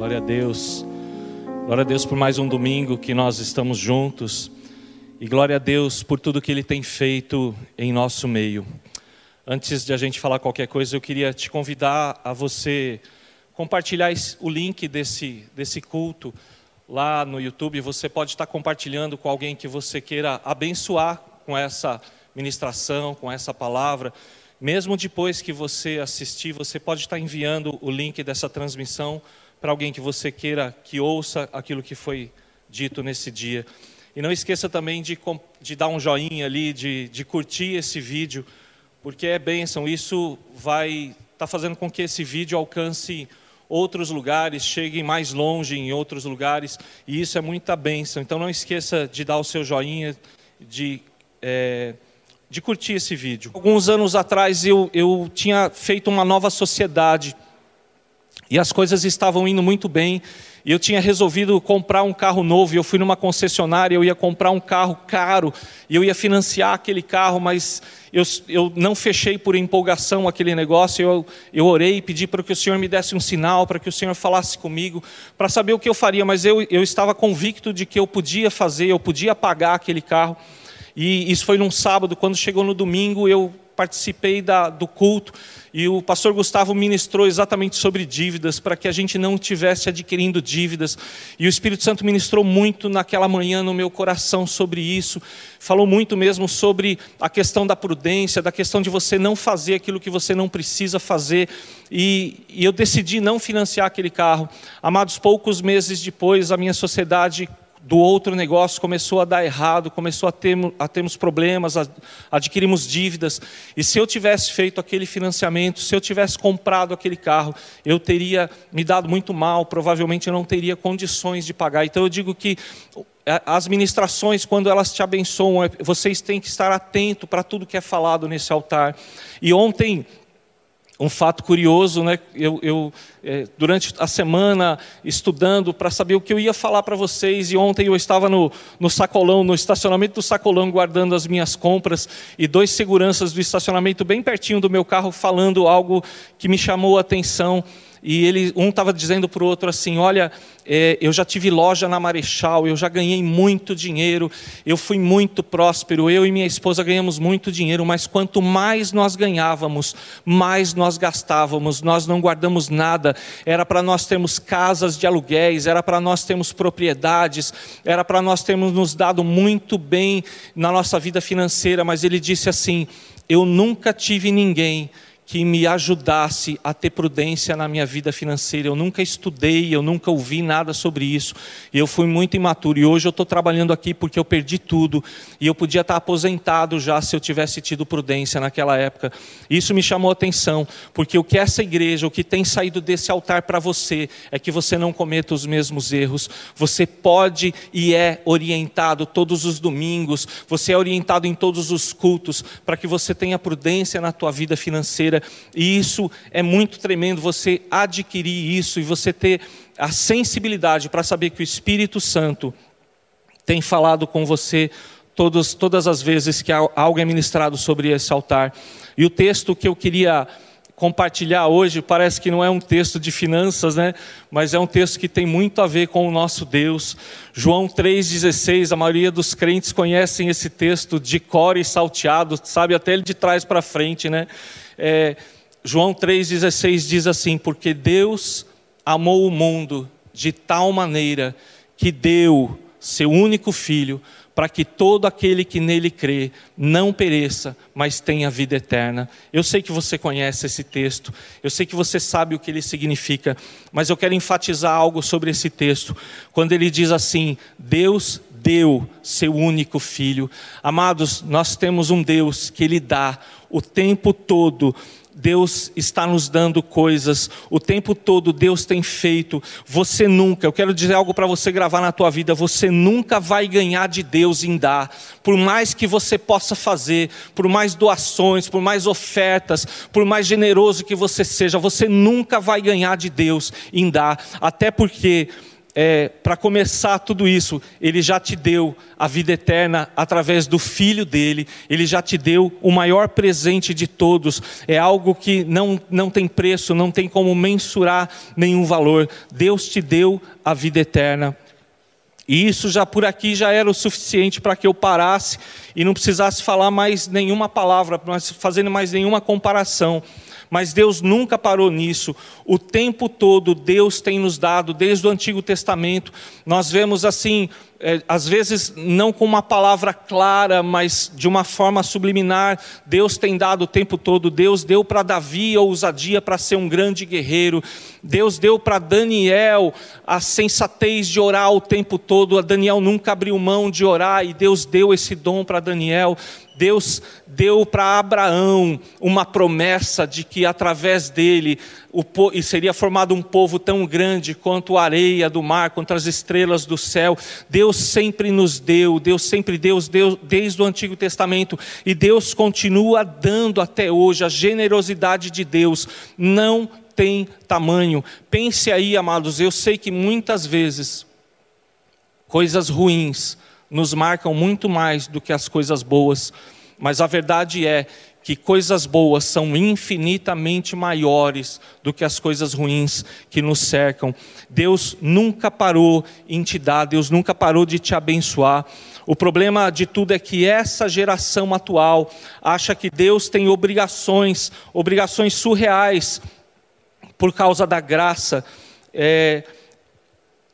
Glória a Deus. Glória a Deus por mais um domingo que nós estamos juntos. E glória a Deus por tudo que Ele tem feito em nosso meio. Antes de a gente falar qualquer coisa, eu queria te convidar a você compartilhar o link desse, desse culto lá no YouTube. Você pode estar compartilhando com alguém que você queira abençoar com essa ministração, com essa palavra. Mesmo depois que você assistir, você pode estar enviando o link dessa transmissão para alguém que você queira que ouça aquilo que foi dito nesse dia. E não esqueça também de, de dar um joinha ali, de, de curtir esse vídeo, porque é bênção. Isso vai estar tá fazendo com que esse vídeo alcance outros lugares, chegue mais longe em outros lugares, e isso é muita bênção. Então não esqueça de dar o seu joinha, de. É, de curtir esse vídeo. Alguns anos atrás eu, eu tinha feito uma nova sociedade e as coisas estavam indo muito bem. E eu tinha resolvido comprar um carro novo. E eu fui numa concessionária, eu ia comprar um carro caro e eu ia financiar aquele carro, mas eu, eu não fechei por empolgação aquele negócio. Eu, eu orei e pedi para que o Senhor me desse um sinal, para que o Senhor falasse comigo, para saber o que eu faria. Mas eu, eu estava convicto de que eu podia fazer, eu podia pagar aquele carro. E isso foi num sábado, quando chegou no domingo, eu participei da, do culto e o pastor Gustavo ministrou exatamente sobre dívidas, para que a gente não tivesse adquirindo dívidas. E o Espírito Santo ministrou muito naquela manhã no meu coração sobre isso. Falou muito mesmo sobre a questão da prudência, da questão de você não fazer aquilo que você não precisa fazer. E, e eu decidi não financiar aquele carro. Amados, poucos meses depois, a minha sociedade do outro negócio começou a dar errado, começou a, ter, a termos problemas, a, adquirimos dívidas. E se eu tivesse feito aquele financiamento, se eu tivesse comprado aquele carro, eu teria me dado muito mal, provavelmente eu não teria condições de pagar. Então eu digo que as ministrações, quando elas te abençoam, é, vocês têm que estar atento para tudo que é falado nesse altar. E ontem um fato curioso, né? Eu, eu é, durante a semana estudando para saber o que eu ia falar para vocês e ontem eu estava no, no sacolão, no estacionamento do sacolão guardando as minhas compras e dois seguranças do estacionamento bem pertinho do meu carro falando algo que me chamou a atenção e ele, um estava dizendo para o outro assim: Olha, é, eu já tive loja na Marechal, eu já ganhei muito dinheiro, eu fui muito próspero, eu e minha esposa ganhamos muito dinheiro, mas quanto mais nós ganhávamos, mais nós gastávamos, nós não guardamos nada, era para nós termos casas de aluguéis, era para nós termos propriedades, era para nós termos nos dado muito bem na nossa vida financeira, mas ele disse assim: Eu nunca tive ninguém que me ajudasse a ter prudência na minha vida financeira. Eu nunca estudei, eu nunca ouvi nada sobre isso. E eu fui muito imaturo. E hoje eu estou trabalhando aqui porque eu perdi tudo. E eu podia estar aposentado já se eu tivesse tido prudência naquela época. Isso me chamou a atenção, porque o que essa igreja, o que tem saído desse altar para você, é que você não cometa os mesmos erros. Você pode e é orientado todos os domingos, você é orientado em todos os cultos, para que você tenha prudência na tua vida financeira e isso é muito tremendo, você adquirir isso e você ter a sensibilidade para saber que o Espírito Santo tem falado com você todos, todas as vezes que algo é ministrado sobre esse altar. E o texto que eu queria compartilhar hoje parece que não é um texto de finanças, né? Mas é um texto que tem muito a ver com o nosso Deus. João 3,16, a maioria dos crentes conhecem esse texto de cor e salteado, sabe até ele de trás para frente, né? É, João 3,16 diz assim: Porque Deus amou o mundo de tal maneira que deu seu único filho, para que todo aquele que nele crê não pereça, mas tenha vida eterna. Eu sei que você conhece esse texto, eu sei que você sabe o que ele significa, mas eu quero enfatizar algo sobre esse texto, quando ele diz assim: Deus deu seu único filho. Amados, nós temos um Deus que ele dá o tempo todo. Deus está nos dando coisas, o tempo todo Deus tem feito. Você nunca, eu quero dizer algo para você gravar na tua vida, você nunca vai ganhar de Deus em dar. Por mais que você possa fazer, por mais doações, por mais ofertas, por mais generoso que você seja, você nunca vai ganhar de Deus em dar. Até porque é, para começar tudo isso, Ele já te deu a vida eterna através do Filho dele, Ele já te deu o maior presente de todos, é algo que não, não tem preço, não tem como mensurar nenhum valor. Deus te deu a vida eterna. E isso já por aqui já era o suficiente para que eu parasse e não precisasse falar mais nenhuma palavra, fazendo mais nenhuma comparação. Mas Deus nunca parou nisso. O tempo todo Deus tem nos dado, desde o Antigo Testamento, nós vemos assim é, às vezes não com uma palavra clara, mas de uma forma subliminar, Deus tem dado o tempo todo. Deus deu para Davi a ousadia para ser um grande guerreiro. Deus deu para Daniel a sensatez de orar o tempo todo. A Daniel nunca abriu mão de orar e Deus deu esse dom para Daniel. Deus deu para Abraão uma promessa de que através dele o, e seria formado um povo tão grande quanto a areia do mar, quanto as estrelas do céu. Deus sempre nos deu, Deus sempre deu, Deus desde o Antigo Testamento e Deus continua dando até hoje. A generosidade de Deus não tem tamanho. Pense aí, amados, eu sei que muitas vezes coisas ruins nos marcam muito mais do que as coisas boas, mas a verdade é que coisas boas são infinitamente maiores do que as coisas ruins que nos cercam. Deus nunca parou em te dar, Deus nunca parou de te abençoar. O problema de tudo é que essa geração atual acha que Deus tem obrigações, obrigações surreais por causa da graça. É,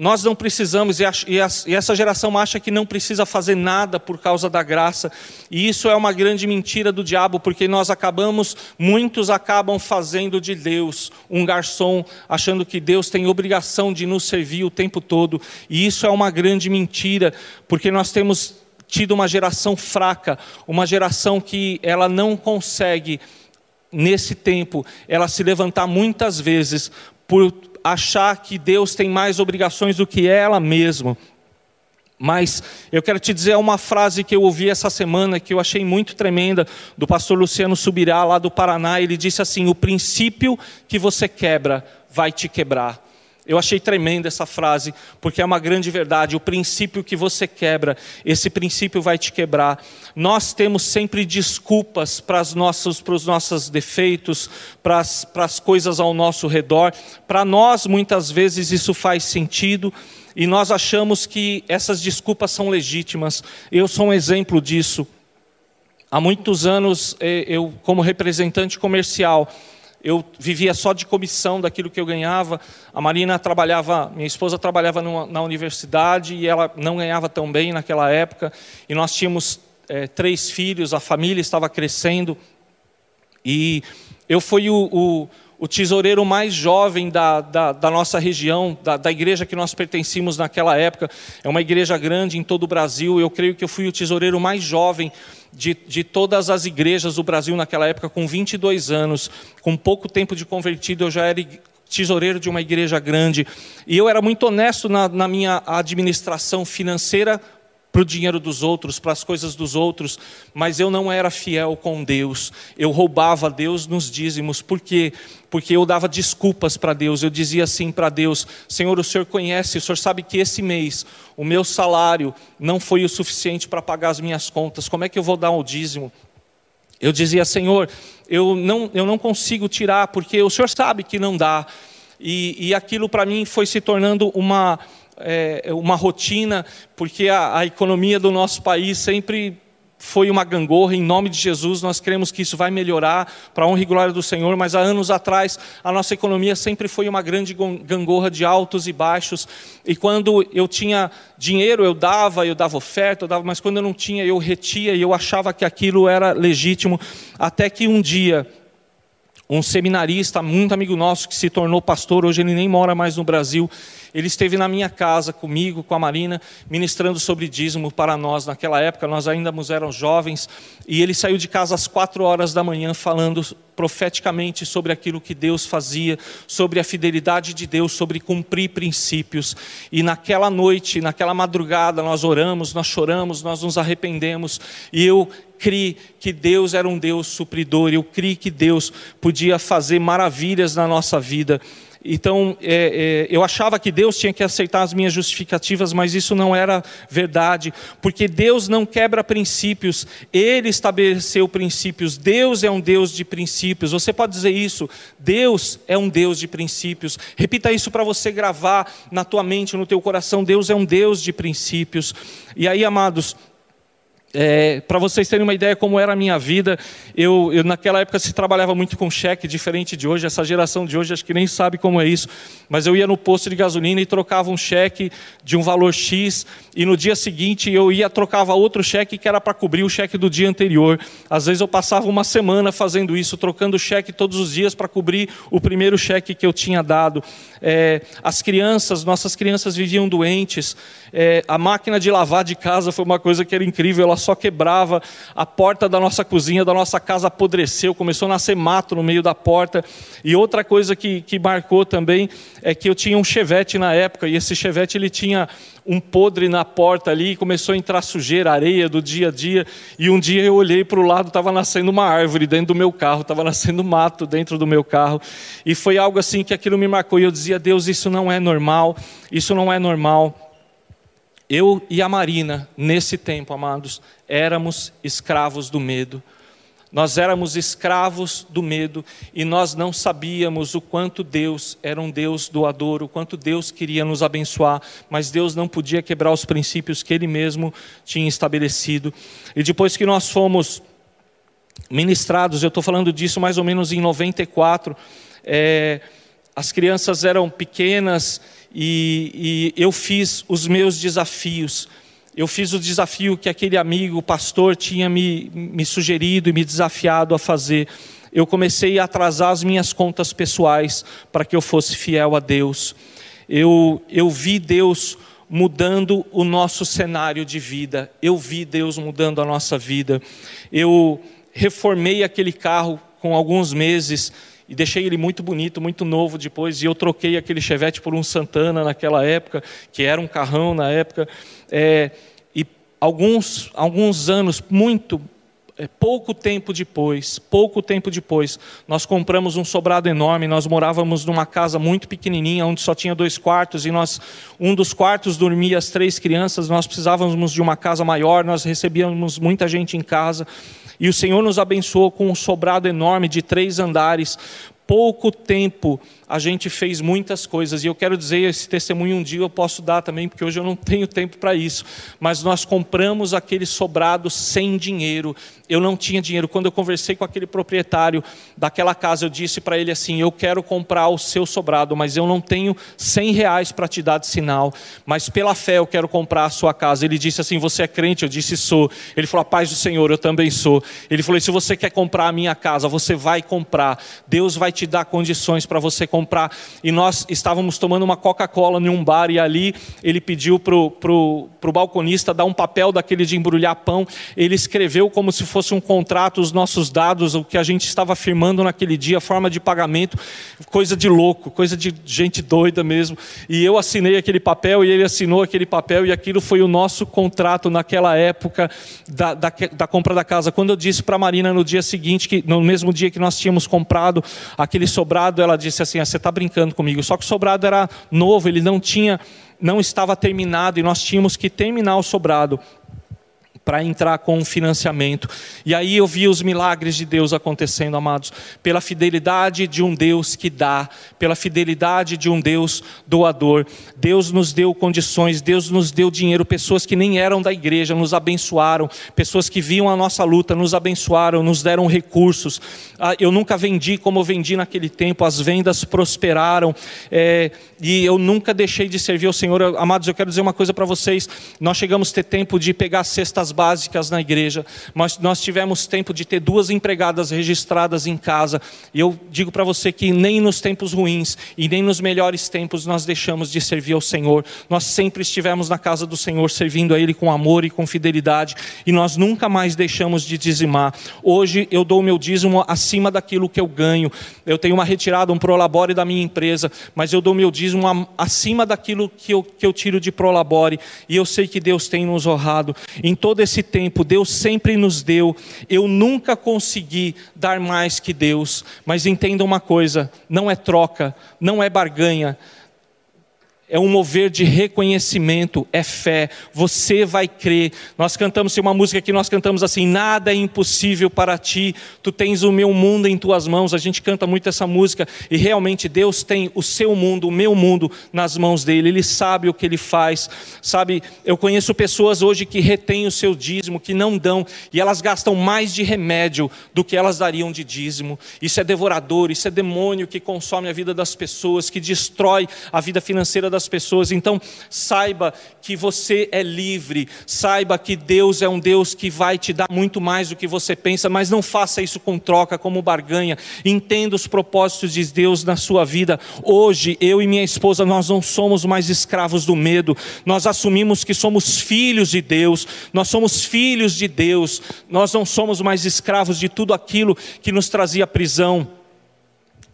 nós não precisamos, e essa geração acha que não precisa fazer nada por causa da graça, e isso é uma grande mentira do diabo, porque nós acabamos, muitos acabam fazendo de Deus um garçom, achando que Deus tem obrigação de nos servir o tempo todo, e isso é uma grande mentira, porque nós temos tido uma geração fraca, uma geração que ela não consegue, nesse tempo, ela se levantar muitas vezes por achar que Deus tem mais obrigações do que ela mesma. Mas eu quero te dizer uma frase que eu ouvi essa semana que eu achei muito tremenda, do pastor Luciano Subirá, lá do Paraná. Ele disse assim: O princípio que você quebra vai te quebrar. Eu achei tremenda essa frase, porque é uma grande verdade. O princípio que você quebra, esse princípio vai te quebrar. Nós temos sempre desculpas para, os nossos, para os nossos defeitos, para as, para as coisas ao nosso redor. Para nós, muitas vezes, isso faz sentido e nós achamos que essas desculpas são legítimas. Eu sou um exemplo disso. Há muitos anos, eh, eu, como representante comercial, eu vivia só de comissão daquilo que eu ganhava. A Marina trabalhava, minha esposa trabalhava numa, na universidade e ela não ganhava tão bem naquela época. E nós tínhamos é, três filhos, a família estava crescendo. E eu fui o, o, o tesoureiro mais jovem da, da, da nossa região, da, da, igreja que nós pertencíamos naquela época. É uma igreja grande em todo o Brasil. Eu creio que eu fui o tesoureiro mais jovem de, de todas as igrejas do Brasil naquela época, com 22 anos, com pouco tempo de convertido, eu já era tesoureiro de uma igreja grande. E eu era muito honesto na, na minha administração financeira para o dinheiro dos outros, para as coisas dos outros, mas eu não era fiel com Deus. Eu roubava Deus nos dízimos. Por quê? Porque eu dava desculpas para Deus. Eu dizia assim para Deus: Senhor, o Senhor conhece, o Senhor sabe que esse mês o meu salário não foi o suficiente para pagar as minhas contas. Como é que eu vou dar o dízimo? Eu dizia, Senhor, eu não, eu não consigo tirar, porque o Senhor sabe que não dá. E, e aquilo para mim foi se tornando uma é, uma rotina, porque a, a economia do nosso país sempre foi uma gangorra, em nome de Jesus, nós cremos que isso vai melhorar para a honra e glória do Senhor, mas há anos atrás a nossa economia sempre foi uma grande gangorra de altos e baixos, e quando eu tinha dinheiro eu dava, eu dava oferta, eu dava, mas quando eu não tinha eu retia e eu achava que aquilo era legítimo, até que um dia um seminarista muito amigo nosso que se tornou pastor, hoje ele nem mora mais no Brasil, ele esteve na minha casa comigo, com a Marina, ministrando sobre dízimo para nós. Naquela época, nós ainda éramos jovens, e ele saiu de casa às quatro horas da manhã falando profeticamente sobre aquilo que Deus fazia, sobre a fidelidade de Deus, sobre cumprir princípios. E naquela noite, naquela madrugada, nós oramos, nós choramos, nós nos arrependemos, e eu criei que Deus era um Deus supridor, eu criei que Deus podia fazer maravilhas na nossa vida. Então, é, é, eu achava que Deus tinha que aceitar as minhas justificativas, mas isso não era verdade, porque Deus não quebra princípios, Ele estabeleceu princípios. Deus é um Deus de princípios. Você pode dizer isso? Deus é um Deus de princípios. Repita isso para você gravar na tua mente, no teu coração. Deus é um Deus de princípios. E aí, amados, é, para vocês terem uma ideia como era a minha vida, eu, eu, naquela época se trabalhava muito com cheque, diferente de hoje. Essa geração de hoje acho que nem sabe como é isso. Mas eu ia no posto de gasolina e trocava um cheque de um valor X, e no dia seguinte eu ia trocava outro cheque que era para cobrir o cheque do dia anterior. Às vezes eu passava uma semana fazendo isso, trocando cheque todos os dias para cobrir o primeiro cheque que eu tinha dado. É, as crianças, nossas crianças viviam doentes. É, a máquina de lavar de casa foi uma coisa que era incrível. Ela só quebrava, a porta da nossa cozinha, da nossa casa apodreceu, começou a nascer mato no meio da porta. E outra coisa que, que marcou também é que eu tinha um chevette na época, e esse chevette ele tinha um podre na porta ali, começou a entrar sujeira, areia do dia a dia, e um dia eu olhei para o lado, estava nascendo uma árvore dentro do meu carro, estava nascendo mato dentro do meu carro, e foi algo assim que aquilo me marcou, e eu dizia, Deus, isso não é normal, isso não é normal. Eu e a Marina, nesse tempo, amados, éramos escravos do medo. Nós éramos escravos do medo e nós não sabíamos o quanto Deus era um Deus doador, o quanto Deus queria nos abençoar, mas Deus não podia quebrar os princípios que Ele mesmo tinha estabelecido. E depois que nós fomos ministrados, eu estou falando disso mais ou menos em 94, é, as crianças eram pequenas e, e eu fiz os meus desafios. Eu fiz o desafio que aquele amigo, pastor, tinha me, me sugerido e me desafiado a fazer. Eu comecei a atrasar as minhas contas pessoais para que eu fosse fiel a Deus. Eu, eu vi Deus mudando o nosso cenário de vida. Eu vi Deus mudando a nossa vida. Eu reformei aquele carro com alguns meses e deixei ele muito bonito, muito novo depois, e eu troquei aquele Chevette por um Santana naquela época, que era um carrão na época, é, e alguns, alguns anos, muito, é, pouco tempo depois, pouco tempo depois, nós compramos um sobrado enorme, nós morávamos numa casa muito pequenininha, onde só tinha dois quartos, e nós, um dos quartos dormia as três crianças, nós precisávamos de uma casa maior, nós recebíamos muita gente em casa, e o Senhor nos abençoou com um sobrado enorme de três andares. Pouco tempo a gente fez muitas coisas, e eu quero dizer, esse testemunho um dia eu posso dar também, porque hoje eu não tenho tempo para isso, mas nós compramos aquele sobrado sem dinheiro, eu não tinha dinheiro. Quando eu conversei com aquele proprietário daquela casa, eu disse para ele assim: Eu quero comprar o seu sobrado, mas eu não tenho 100 reais para te dar de sinal, mas pela fé eu quero comprar a sua casa. Ele disse assim: Você é crente? Eu disse: Sou. Ele falou: A paz do Senhor, eu também sou. Ele falou: Se você quer comprar a minha casa, você vai comprar. Deus vai te dar condições para você comprar comprar. E nós estávamos tomando uma Coca-Cola em um bar, e ali ele pediu para o pro, pro balconista dar um papel daquele de embrulhar pão. Ele escreveu como se fosse um contrato, os nossos dados, o que a gente estava firmando naquele dia, forma de pagamento, coisa de louco, coisa de gente doida mesmo. E eu assinei aquele papel e ele assinou aquele papel, e aquilo foi o nosso contrato naquela época da, da, da compra da casa. Quando eu disse para a Marina no dia seguinte, que no mesmo dia que nós tínhamos comprado aquele sobrado, ela disse assim: você está brincando comigo. Só que o sobrado era novo, ele não tinha, não estava terminado e nós tínhamos que terminar o sobrado para entrar com um financiamento. E aí eu vi os milagres de Deus acontecendo, amados, pela fidelidade de um Deus que dá, pela fidelidade de um Deus doador. Deus nos deu condições, Deus nos deu dinheiro, pessoas que nem eram da igreja nos abençoaram, pessoas que viam a nossa luta nos abençoaram, nos deram recursos. Ah, eu nunca vendi como eu vendi naquele tempo, as vendas prosperaram é, e eu nunca deixei de servir ao Senhor. Amados, eu quero dizer uma coisa para vocês: nós chegamos a ter tempo de pegar cestas básicas na igreja, mas nós tivemos tempo de ter duas empregadas registradas em casa. E eu digo para você que nem nos tempos ruins e nem nos melhores tempos nós deixamos de servir ao Senhor. Nós sempre estivemos na casa do Senhor servindo a Ele com amor e com fidelidade e nós nunca mais deixamos de dizimar. Hoje eu dou o meu dízimo acima daquilo que eu ganho. Eu tenho uma retirada, um prolabore da minha empresa, mas eu dou o meu dízimo acima daquilo que eu, que eu tiro de prolabore. E eu sei que Deus tem nos honrado. Em toda todo esse tempo, Deus sempre nos deu. Eu nunca consegui dar mais que Deus, mas entenda uma coisa: não é troca, não é barganha é um mover de reconhecimento, é fé. Você vai crer. Nós cantamos uma música que nós cantamos assim: nada é impossível para ti. Tu tens o meu mundo em tuas mãos. A gente canta muito essa música e realmente Deus tem o seu mundo, o meu mundo nas mãos dele. Ele sabe o que ele faz. Sabe, eu conheço pessoas hoje que retêm o seu dízimo, que não dão e elas gastam mais de remédio do que elas dariam de dízimo. Isso é devorador, isso é demônio que consome a vida das pessoas, que destrói a vida financeira das das pessoas. Então, saiba que você é livre, saiba que Deus é um Deus que vai te dar muito mais do que você pensa, mas não faça isso com troca, como barganha. Entenda os propósitos de Deus na sua vida. Hoje, eu e minha esposa, nós não somos mais escravos do medo, nós assumimos que somos filhos de Deus, nós somos filhos de Deus, nós não somos mais escravos de tudo aquilo que nos trazia prisão.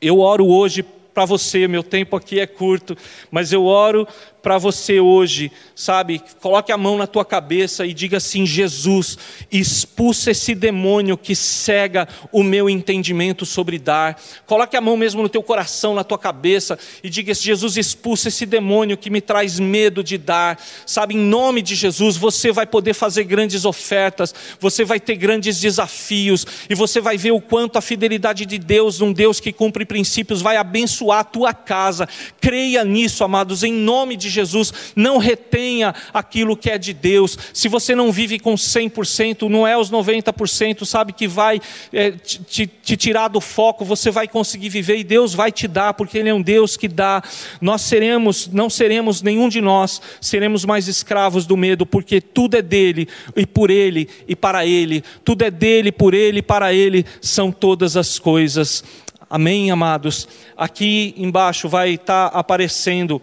Eu oro hoje para você, meu tempo aqui é curto, mas eu oro para você hoje, sabe? Coloque a mão na tua cabeça e diga assim: Jesus, expulsa esse demônio que cega o meu entendimento sobre dar. Coloque a mão mesmo no teu coração, na tua cabeça e diga: Jesus, expulsa esse demônio que me traz medo de dar. Sabe, em nome de Jesus, você vai poder fazer grandes ofertas, você vai ter grandes desafios e você vai ver o quanto a fidelidade de Deus, um Deus que cumpre princípios, vai abençoar a tua casa. Creia nisso, amados, em nome de Jesus, não retenha aquilo que é de Deus. Se você não vive com 100%, não é os 90%, sabe, que vai é, te, te tirar do foco, você vai conseguir viver e Deus vai te dar, porque Ele é um Deus que dá. Nós seremos, não seremos, nenhum de nós, seremos mais escravos do medo, porque tudo é dele e por Ele e para Ele. Tudo é dele, por Ele e para Ele são todas as coisas. Amém, amados? Aqui embaixo vai estar aparecendo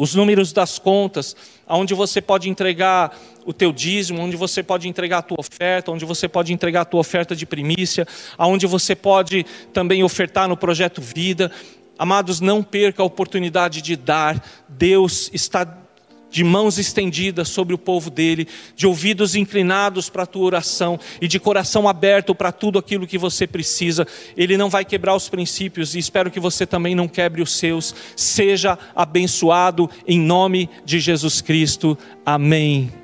os números das contas, onde você pode entregar o teu dízimo, onde você pode entregar a tua oferta, onde você pode entregar a tua oferta de primícia, aonde você pode também ofertar no projeto Vida. Amados, não perca a oportunidade de dar. Deus está de mãos estendidas sobre o povo dele, de ouvidos inclinados para a tua oração e de coração aberto para tudo aquilo que você precisa. Ele não vai quebrar os princípios e espero que você também não quebre os seus. Seja abençoado em nome de Jesus Cristo. Amém.